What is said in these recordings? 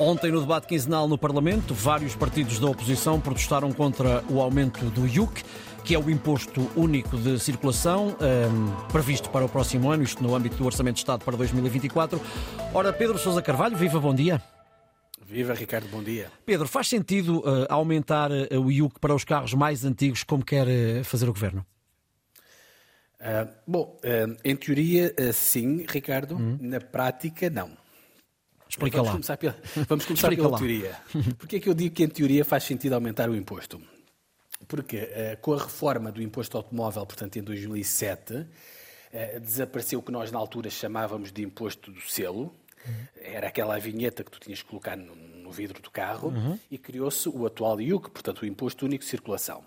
Ontem, no debate quinzenal no Parlamento, vários partidos da oposição protestaram contra o aumento do IUC, que é o Imposto Único de Circulação, um, previsto para o próximo ano, isto no âmbito do Orçamento de Estado para 2024. Ora, Pedro Sousa Carvalho, viva, bom dia. Viva, Ricardo, bom dia. Pedro, faz sentido uh, aumentar uh, o IUC para os carros mais antigos, como quer uh, fazer o Governo? bom, em teoria, sim, Ricardo. Hum. Na prática, não. Explica vamos lá. Começar pela, vamos começar pela lá. teoria. Porquê é que eu digo que em teoria faz sentido aumentar o imposto? Porque uh, com a reforma do imposto automóvel, portanto em 2007, uh, eh, desapareceu o que nós na altura chamávamos de imposto do selo. Uhum. Era aquela vinheta que tu tinhas que colocar no, no vidro do carro uhum. e criou-se o atual IUC, portanto o Imposto Único de Circulação.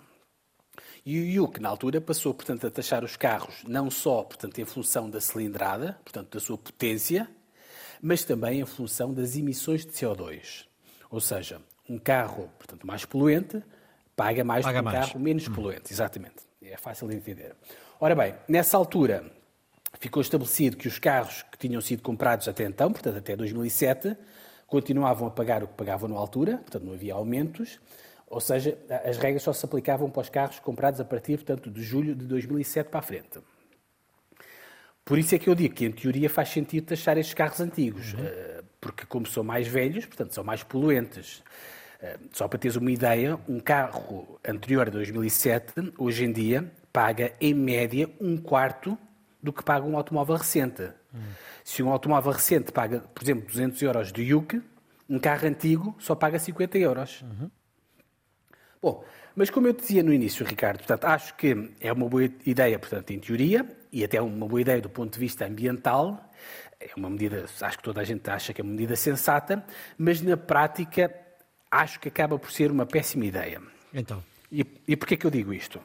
E o IUC, na altura, passou, portanto, a taxar os carros não só, portanto, em função da cilindrada, portanto, da sua potência, mas também em função das emissões de CO2. Ou seja, um carro, portanto, mais poluente paga mais paga do que um mais. carro menos hum. poluente. Exatamente. É fácil de entender. Ora bem, nessa altura ficou estabelecido que os carros que tinham sido comprados até então, portanto até 2007, continuavam a pagar o que pagavam na altura, portanto não havia aumentos, ou seja, as regras só se aplicavam para os carros comprados a partir, portanto, de julho de 2007 para a frente. Por isso é que eu digo que, em teoria, faz sentido taxar estes carros antigos, uhum. Eh, porque, como são mais velhos, portanto, são mais poluentes. Eh, só para teres uma ideia, um carro anterior a 2007, hoje em dia, paga, em média, um quarto do que paga um automóvel recente. Uhum. Se um automóvel recente paga, por exemplo, 200 euros de IUC, um carro antigo só paga 50 euros. Uhum. Bom, mas como eu dizia no início, Ricardo, portanto, acho que é uma boa ideia, portanto, em teoria, e até uma boa ideia do ponto de vista ambiental. É uma medida, acho que toda a gente acha que é uma medida sensata, mas na prática acho que acaba por ser uma péssima ideia. Então. E, e porquê que eu digo isto?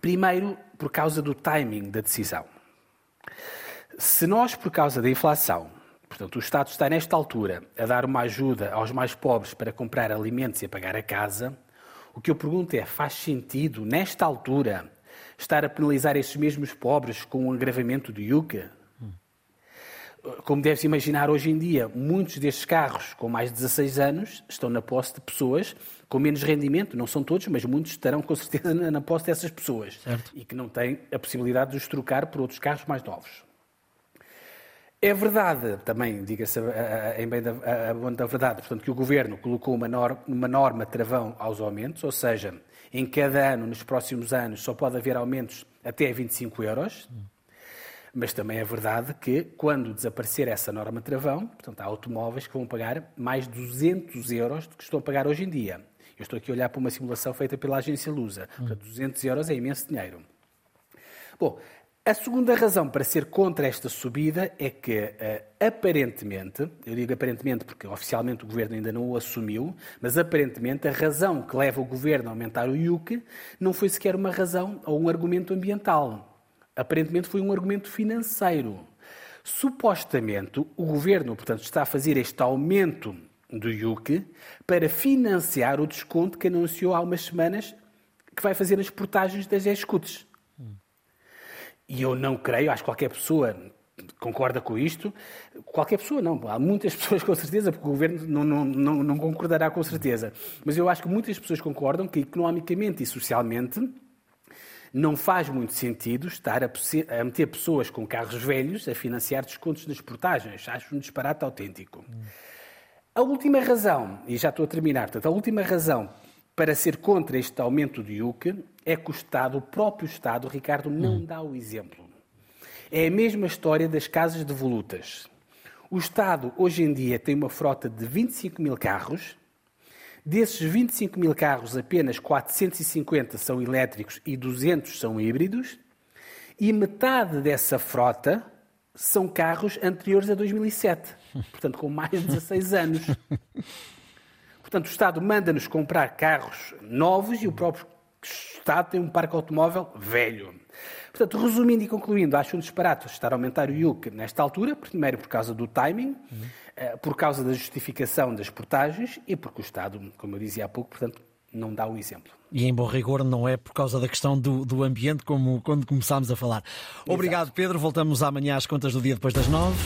Primeiro, por causa do timing da decisão. Se nós, por causa da inflação, portanto, o Estado está nesta altura a dar uma ajuda aos mais pobres para comprar alimentos e a pagar a casa, o que eu pergunto é: faz sentido, nesta altura, estar a penalizar esses mesmos pobres com um agravamento do IUCA? Como deves imaginar, hoje em dia, muitos destes carros com mais de 16 anos estão na posse de pessoas com menos rendimento. Não são todos, mas muitos estarão com certeza na posse dessas pessoas. Certo. E que não têm a possibilidade de os trocar por outros carros mais novos. É verdade, também, diga-se em bem da, a, da verdade, portanto, que o Governo colocou uma norma, uma norma travão aos aumentos, ou seja, em cada ano, nos próximos anos, só pode haver aumentos até 25 euros. Mas também é verdade que, quando desaparecer essa norma travão, portanto, há automóveis que vão pagar mais 200 euros do que estão a pagar hoje em dia. Eu estou aqui a olhar para uma simulação feita pela agência Lusa. Portanto, 200 euros é imenso dinheiro. Bom, a segunda razão para ser contra esta subida é que, uh, aparentemente, eu digo aparentemente porque oficialmente o governo ainda não o assumiu, mas aparentemente a razão que leva o governo a aumentar o IUC não foi sequer uma razão ou um argumento ambiental. Aparentemente foi um argumento financeiro. Supostamente, o governo, portanto, está a fazer este aumento do IUC para financiar o desconto que anunciou há umas semanas que vai fazer as portagens das escutes. E eu não creio, acho que qualquer pessoa concorda com isto. Qualquer pessoa não, há muitas pessoas com certeza, porque o governo não, não, não, não concordará com certeza. Mas eu acho que muitas pessoas concordam que economicamente e socialmente não faz muito sentido estar a, a meter pessoas com carros velhos a financiar descontos nas portagens. Acho um disparate autêntico. A última razão, e já estou a terminar, portanto, a última razão para ser contra este aumento do IUC é que o Estado, o próprio Estado, Ricardo, não hum. dá o exemplo. É a mesma história das casas de volutas. O Estado, hoje em dia, tem uma frota de 25 mil carros. Desses 25 mil carros, apenas 450 são elétricos e 200 são híbridos. E metade dessa frota são carros anteriores a 2007. Portanto, com mais de 16 anos. Portanto, o Estado manda-nos comprar carros novos e o próprio Estado tem um parque automóvel velho. Portanto, resumindo e concluindo, acho um disparate estar a aumentar o IUC nesta altura, primeiro por causa do timing, uhum. por causa da justificação das portagens e porque o Estado, como eu dizia há pouco, portanto, não dá o exemplo. E em bom rigor não é por causa da questão do, do ambiente, como quando começámos a falar. Obrigado, Exato. Pedro. Voltamos amanhã às contas do dia depois das nove.